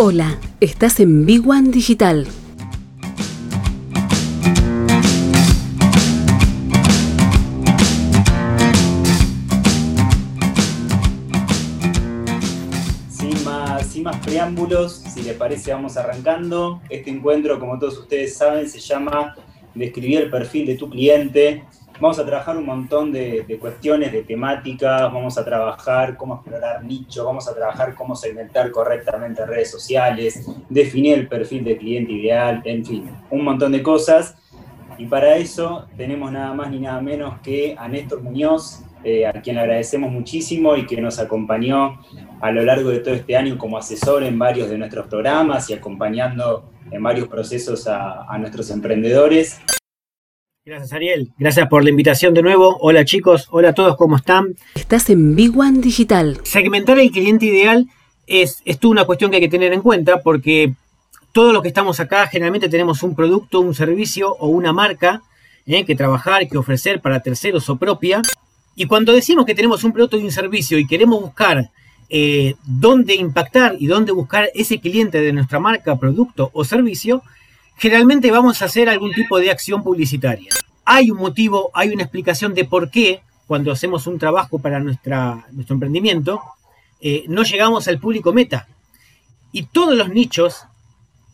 Hola, estás en Big One Digital. Sin más, sin más preámbulos, si les parece vamos arrancando. Este encuentro, como todos ustedes saben, se llama Describir el perfil de tu cliente. Vamos a trabajar un montón de, de, cuestiones, de temáticas, vamos a trabajar cómo explorar nicho, vamos a trabajar cómo segmentar correctamente redes sociales, definir el perfil de cliente ideal, en fin, un montón de cosas. Y para eso tenemos nada más ni nada menos que a Néstor Muñoz, eh, a quien le agradecemos muchísimo y que nos acompañó a lo largo de todo este año como asesor en varios de nuestros programas y acompañando en varios procesos a, a nuestros emprendedores. Gracias, Ariel. Gracias por la invitación de nuevo. Hola, chicos. Hola a todos, ¿cómo están? Estás en Big One Digital. Segmentar el cliente ideal es, es una cuestión que hay que tener en cuenta porque todos los que estamos acá generalmente tenemos un producto, un servicio o una marca eh, que trabajar, que ofrecer para terceros o propia. Y cuando decimos que tenemos un producto y un servicio y queremos buscar eh, dónde impactar y dónde buscar ese cliente de nuestra marca, producto o servicio, generalmente vamos a hacer algún tipo de acción publicitaria. Hay un motivo, hay una explicación de por qué cuando hacemos un trabajo para nuestra, nuestro emprendimiento, eh, no llegamos al público meta. Y todos los nichos,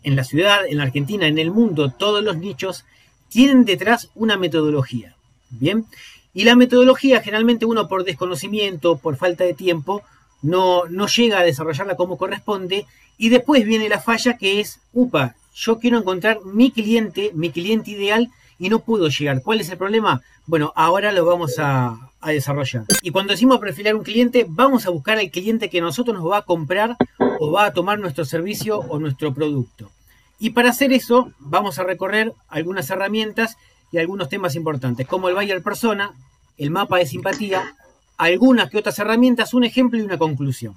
en la ciudad, en la Argentina, en el mundo, todos los nichos tienen detrás una metodología. Bien, y la metodología generalmente uno por desconocimiento, por falta de tiempo, no, no llega a desarrollarla como corresponde y después viene la falla que es, upa, yo quiero encontrar mi cliente, mi cliente ideal y no puedo llegar. ¿Cuál es el problema? Bueno, ahora lo vamos a, desarrollar. Y cuando decimos perfilar un cliente, vamos a buscar al cliente que nosotros nos va a comprar o va a tomar nuestro servicio o nuestro producto. Y para hacer eso, vamos a recorrer algunas herramientas y algunos temas importantes, como el buyer persona, el mapa de simpatía, algunas que otras herramientas, un ejemplo y una conclusión.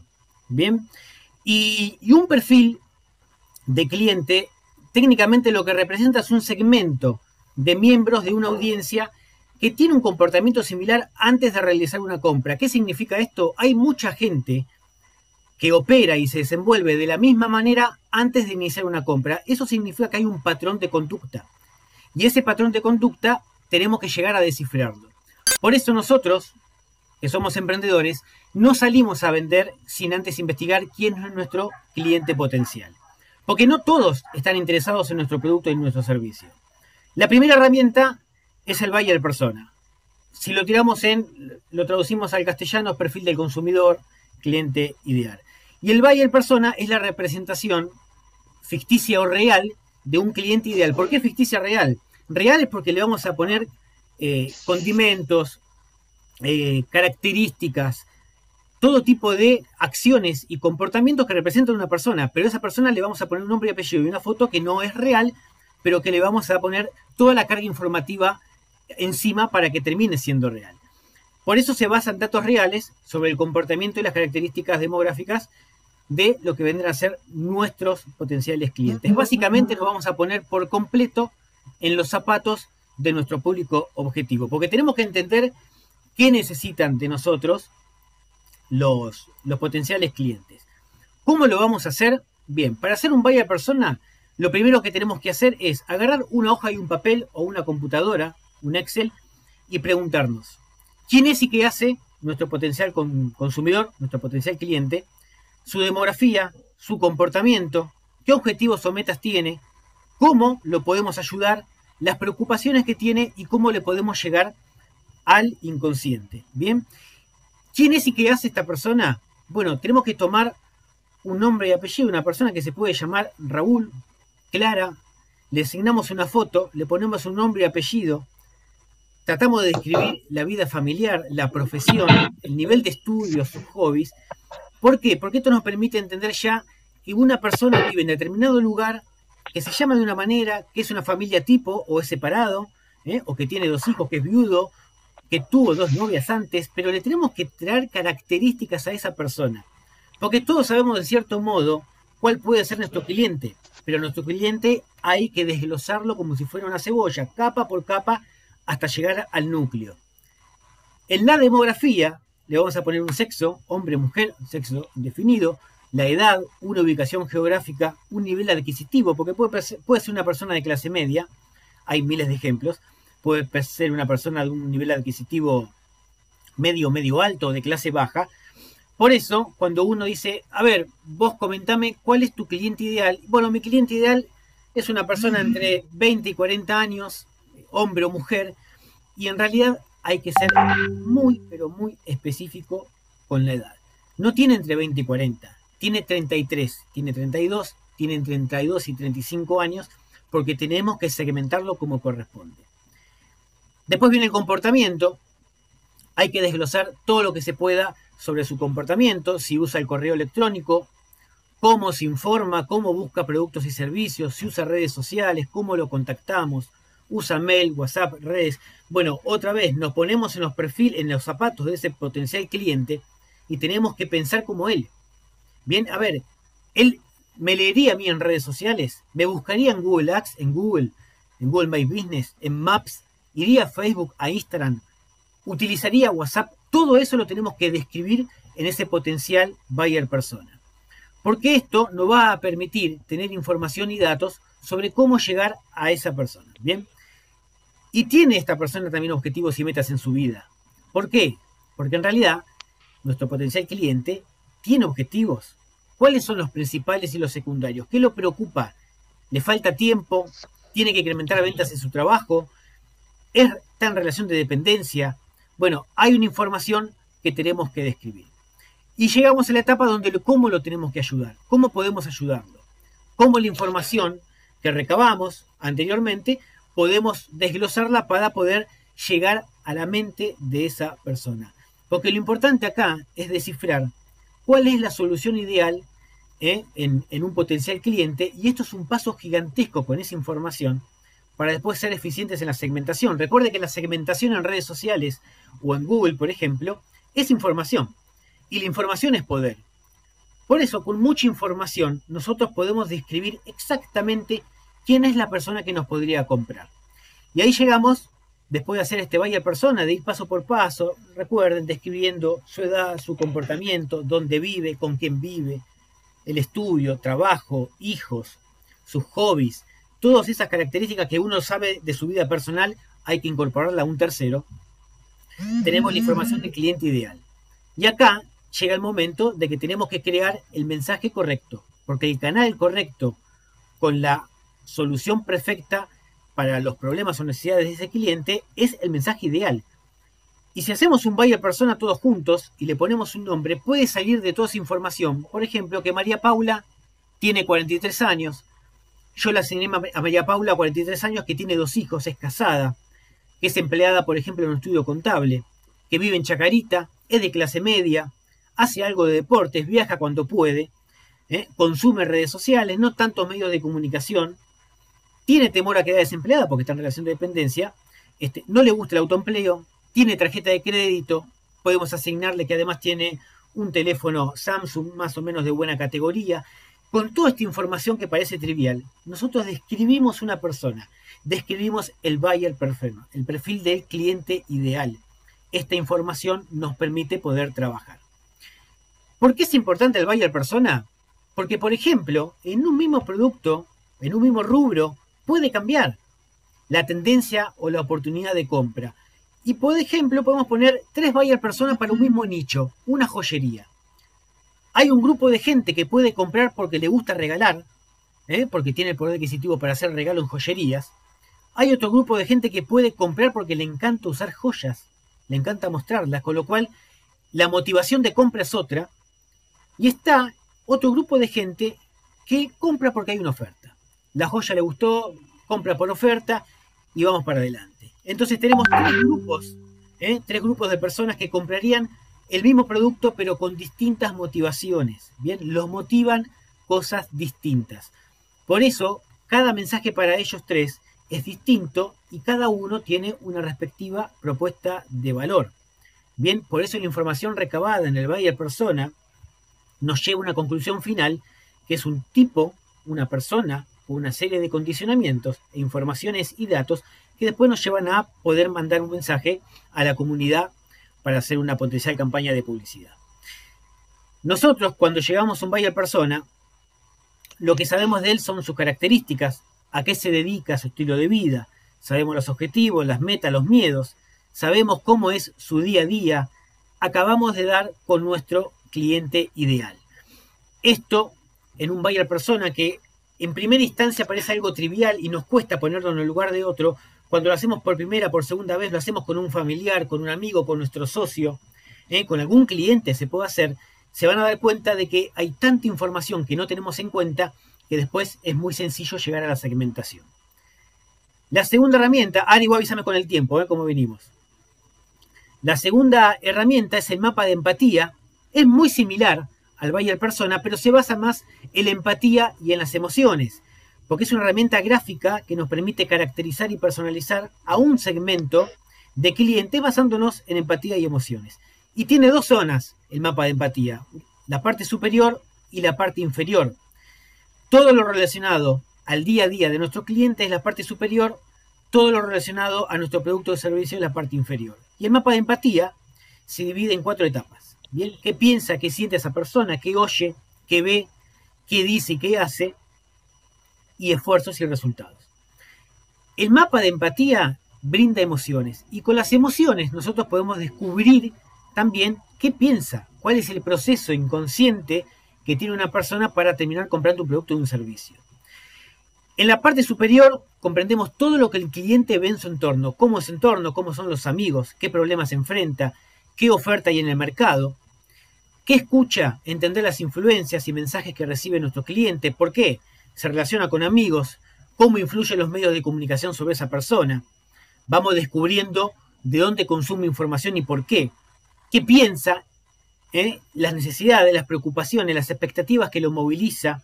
Bien, y un perfil de cliente técnicamente lo que representa es un segmento de miembros de una audiencia que tiene un comportamiento similar antes de realizar una compra. ¿Qué significa esto? Hay mucha gente que opera y se desenvuelve de la misma manera antes de iniciar una compra. Eso significa que hay un patrón de conducta. Y ese patrón de conducta tenemos que llegar a descifrarlo. Por eso nosotros, que somos emprendedores, no salimos a vender sin antes investigar quién es nuestro cliente potencial. Porque no todos están interesados en nuestro producto y en nuestro servicio. La primera herramienta es el buyer persona. Si lo tiramos en, lo traducimos al castellano, perfil del consumidor, cliente ideal. Y el buyer persona es la representación ficticia o real de un cliente ideal. ¿Por qué ficticia real? Real es porque le vamos a poner eh, condimentos, eh, características, todo tipo de acciones y comportamientos que representan a una persona, pero a esa persona le vamos a poner un nombre y apellido y una foto que no es real, pero que le vamos a poner toda la carga informativa encima para que termine siendo real. Por eso se basan datos reales sobre el comportamiento y las características demográficas de lo que vendrán a ser nuestros potenciales clientes. Básicamente nos vamos a poner por completo en los zapatos de nuestro público objetivo, porque tenemos que entender qué necesitan de nosotros los, los potenciales clientes. ¿Cómo lo vamos a hacer? Bien, para hacer un buyer persona, lo primero que tenemos que hacer es agarrar una hoja y un papel o una computadora, un Excel, y preguntarnos, ¿quién es y qué hace nuestro potencial consumidor, nuestro potencial cliente? Su demografía, su comportamiento, qué objetivos o metas tiene, cómo lo podemos ayudar, las preocupaciones que tiene y cómo le podemos llegar al inconsciente. Bien, ¿Quién es y qué hace esta persona? Bueno, tenemos que tomar un nombre y apellido, una persona que se puede llamar Raúl, Clara, le asignamos una foto, le ponemos un nombre y apellido, tratamos de describir la vida familiar, la profesión, el nivel de estudios, sus hobbies. ¿Por qué? Porque esto nos permite entender ya que una persona vive en determinado lugar, que se llama de una manera, que es una familia tipo o es separado, ¿eh? o que tiene dos hijos, que es viudo, que tuvo dos novias antes, pero le tenemos que traer características a esa persona. Porque todos sabemos de cierto modo cuál puede ser nuestro cliente, pero nuestro cliente hay que desglosarlo como si fuera una cebolla, capa por capa, hasta llegar al núcleo. En la demografía le vamos a poner un sexo, hombre, mujer, sexo definido, la edad, una ubicación geográfica, un nivel adquisitivo, porque puede, puede ser una persona de clase media, hay miles de ejemplos, puede ser una persona de un nivel adquisitivo medio, medio alto, de clase baja. Por eso, cuando uno dice, a ver, vos comentame cuál es tu cliente ideal. Bueno, mi cliente ideal es una persona entre 20 y 40 años, hombre o mujer, y en realidad hay que ser muy, pero muy específico con la edad. No tiene entre 20 y 40, tiene 33, tiene 32, tiene 32 y 35 años, porque tenemos que segmentarlo como corresponde. Después viene el comportamiento. Hay que desglosar todo lo que se pueda sobre su comportamiento, si usa el correo electrónico, cómo se informa, cómo busca productos y servicios, si usa redes sociales, cómo lo contactamos, usa mail, WhatsApp, redes. Bueno, otra vez nos ponemos en los perfiles, en los zapatos de ese potencial cliente y tenemos que pensar como él. Bien, a ver, él me leería a mí en redes sociales, me buscaría en Google Ads, en Google, en Google My Business, en Maps, iría a Facebook, a Instagram, utilizaría WhatsApp. Todo eso lo tenemos que describir en ese potencial buyer persona. Porque esto nos va a permitir tener información y datos sobre cómo llegar a esa persona. Bien. Y tiene esta persona también objetivos y metas en su vida. ¿Por qué? Porque en realidad nuestro potencial cliente tiene objetivos. ¿Cuáles son los principales y los secundarios? ¿Qué lo preocupa? ¿Le falta tiempo? ¿Tiene que incrementar ventas en su trabajo? ¿Está en relación de dependencia? Bueno, hay una información que tenemos que describir. Y llegamos a la etapa donde cómo lo tenemos que ayudar, cómo podemos ayudarlo, cómo la información que recabamos anteriormente podemos desglosarla para poder llegar a la mente de esa persona. Porque lo importante acá es descifrar cuál es la solución ideal eh, en, en, un potencial cliente y esto es un paso gigantesco con esa información para después ser eficientes en la segmentación. Recuerde que la segmentación en redes sociales o en Google, por ejemplo, es información y la información es poder. Por eso, con mucha información, nosotros podemos describir exactamente quién es la persona que nos podría comprar. Y ahí llegamos, después de hacer este buyer persona, de ir paso por paso, recuerden, describiendo su edad, su comportamiento, dónde vive, con quién vive, el estudio, trabajo, hijos, sus hobbies, todas esas características que uno sabe de su vida personal, hay que incorporarla a un tercero. Tenemos la información del cliente ideal. Y acá llega el momento de que tenemos que crear el mensaje correcto, porque el canal correcto con la solución perfecta para los problemas o necesidades de ese cliente es el mensaje ideal. Y si hacemos un buyer persona todos juntos y le ponemos un nombre, puede salir de toda esa información. Por ejemplo, que María Paula tiene 43 años. Yo la asigné a María Paula, 43 años, que tiene dos hijos, es casada, que es empleada, por ejemplo, en un estudio contable, que vive en Chacarita, es de clase media, hace algo de deportes, viaja cuando puede, ¿eh? consume redes sociales, no tantos medios de comunicación, tiene temor a quedar desempleada porque está en relación de dependencia, este, no le gusta el autoempleo, tiene tarjeta de crédito, podemos asignarle que además tiene un teléfono Samsung más o menos de buena categoría. Con toda esta información que parece trivial, nosotros describimos una persona, describimos el buyer perfecto, el perfil del cliente ideal. Esta información nos permite poder trabajar. ¿Por qué es importante el buyer persona? Porque, por ejemplo, en un mismo producto, en un mismo rubro, puede cambiar la tendencia o la oportunidad de compra. Y por ejemplo, podemos poner tres buyer personas para un mismo nicho, una joyería. Hay un grupo de gente que puede comprar porque le gusta regalar, ¿eh? porque tiene el poder adquisitivo para hacer regalo en joyerías. Hay otro grupo de gente que puede comprar porque le encanta usar joyas, le encanta mostrarlas, con lo cual la motivación de compra es otra. Y está otro grupo de gente que compra porque hay una oferta la joya le gustó, compra por oferta y vamos para adelante. Entonces tenemos tres grupos, ¿eh? tres grupos de personas que comprarían el mismo producto pero con distintas motivaciones. Bien, los motivan cosas distintas. Por eso, cada mensaje para ellos tres es distinto y cada uno tiene una respectiva propuesta de valor. Bien, por eso la información recabada en el buyer persona nos lleva a una conclusión final que es un tipo, una persona una serie de condicionamientos e informaciones y datos que después nos llevan a poder mandar un mensaje a la comunidad para hacer una potencial campaña de publicidad. Nosotros cuando llegamos a un buyer persona, lo que sabemos de él son sus características, a qué se dedica, su estilo de vida, sabemos los objetivos, las metas, los miedos, sabemos cómo es su día a día, acabamos de dar con nuestro cliente ideal. Esto en un buyer persona que en primera instancia parece algo trivial y nos cuesta ponerlo en el lugar de otro, cuando lo hacemos por primera, por segunda vez, lo hacemos con un familiar, con un amigo, con nuestro socio, ¿eh? con algún cliente se puede hacer, se van a dar cuenta de que hay tanta información que no tenemos en cuenta que después es muy sencillo llegar a la segmentación. La segunda herramienta, Ari, avísame con el tiempo, ¿eh? cómo venimos. La segunda herramienta es el mapa de empatía. Es muy similar al Bayer Persona, pero se basa más en la empatía y en las emociones, porque es una herramienta gráfica que nos permite caracterizar y personalizar a un segmento de cliente basándonos en empatía y emociones. Y tiene dos zonas el mapa de empatía, la parte superior y la parte inferior. Todo lo relacionado al día a día de nuestro cliente es la parte superior, todo lo relacionado a nuestro producto o servicio es la parte inferior. Y el mapa de empatía se divide en cuatro etapas. Bien, ¿qué piensa, qué siente esa persona, qué oye, qué ve, qué dice y qué hace? Y esfuerzos y resultados. El mapa de empatía brinda emociones y con las emociones nosotros podemos descubrir también qué piensa, cuál es el proceso inconsciente que tiene una persona para terminar comprando un producto o un servicio. En la parte superior comprendemos todo lo que el cliente ve en su entorno, cómo es su entorno, cómo son los amigos, qué problemas enfrenta, qué oferta hay en el mercado, qué escucha, entender las influencias y mensajes que recibe nuestro cliente, por qué se relaciona con amigos, cómo influyen los medios de comunicación sobre esa persona. Vamos descubriendo de dónde consume información y por qué, qué piensa, ¿eh? las necesidades, las preocupaciones, las expectativas que lo moviliza,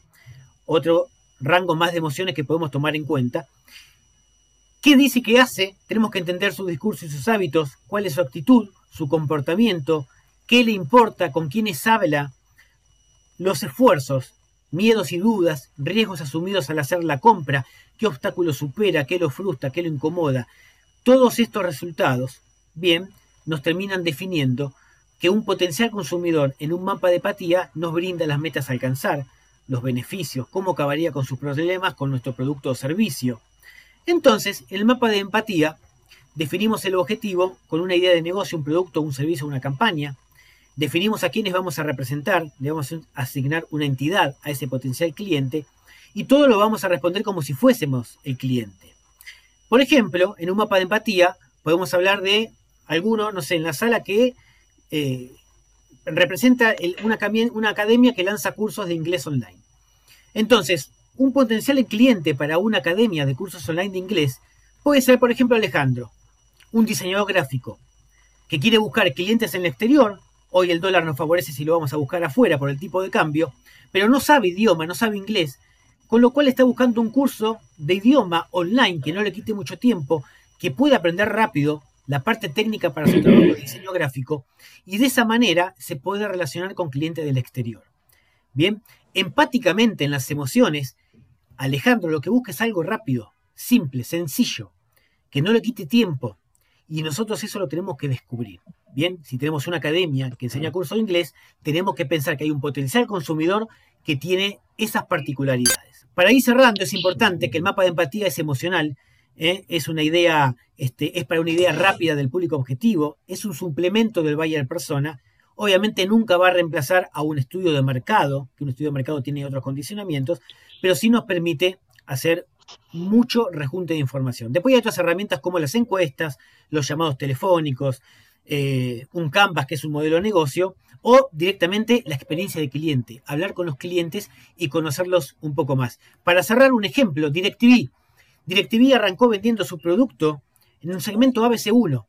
otro rango más de emociones que podemos tomar en cuenta. ¿Qué dice que hace? Tenemos que entender su discurso y sus hábitos, cuál es su actitud, su comportamiento, qué le importa, con quiénes habla, los esfuerzos, miedos y dudas, riesgos asumidos al hacer la compra, qué obstáculo supera, qué lo frustra, qué lo incomoda. Todos estos resultados, bien, nos terminan definiendo que un potencial consumidor en un mapa de empatía nos brinda las metas a alcanzar, los beneficios, cómo acabaría con sus problemas con nuestro producto o servicio. Entonces, en el mapa de empatía definimos el objetivo con una idea de negocio, un producto, un servicio, una campaña. Definimos a quiénes vamos a representar, le vamos a asignar una entidad a ese potencial cliente y todo lo vamos a responder como si fuésemos el cliente. Por ejemplo, en un mapa de empatía podemos hablar de alguno, no sé, en la sala que eh, representa una, una academia que lanza cursos de inglés online. Entonces, un potencial cliente para una academia de cursos online de inglés puede ser, por ejemplo, Alejandro, un diseñador gráfico que quiere buscar clientes en el exterior. Hoy el dólar nos favorece si lo vamos a buscar afuera por el tipo de cambio, pero no sabe idioma, no sabe inglés, con lo cual está buscando un curso de idioma online que no le quite mucho tiempo, que pueda aprender rápido la parte técnica para su trabajo de diseño gráfico y de esa manera se puede relacionar con clientes del exterior. Bien, empáticamente en las emociones, Alejandro lo que busca es algo rápido, simple, sencillo, que no le quite tiempo y nosotros eso lo tenemos que descubrir. Bien, si tenemos una academia que enseña curso de inglés, tenemos que pensar que hay un potencial consumidor que tiene esas particularidades. Para ir cerrando, es importante que el mapa de empatía es emocional, ¿eh? es una idea, este, es para una idea rápida del público objetivo, es un suplemento del buyer persona. Obviamente nunca va a reemplazar a un estudio de mercado, que un estudio de mercado tiene otros condicionamientos, pero sí nos permite hacer mucho rejunte de información. Después hay otras herramientas como las encuestas, los llamados telefónicos, eh, un Canvas que es un modelo de negocio, o directamente la experiencia de cliente, hablar con los clientes y conocerlos un poco más. Para cerrar un ejemplo, DirecTV DirecTV arrancó vendiendo su producto en un segmento ABC1.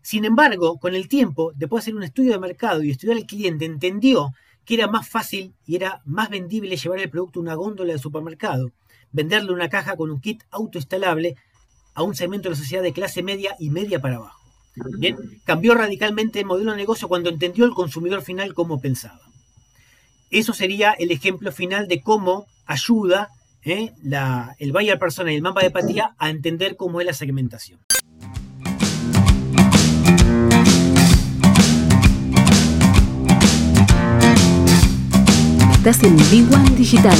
Sin embargo, con el tiempo, después de hacer un estudio de mercado y estudiar al cliente, entendió que era más fácil y era más vendible llevar el producto a una góndola de supermercado, venderle una caja con un kit autoinstalable a un segmento de la sociedad de clase media y media para abajo. Bien, cambió radicalmente el modelo de negocio cuando entendió el consumidor final cómo pensaba. Eso sería el ejemplo final de cómo ayuda ¿eh? la, el buyer persona y el mapa de empatía a entender cómo es la segmentación. Estás en Big One Digital.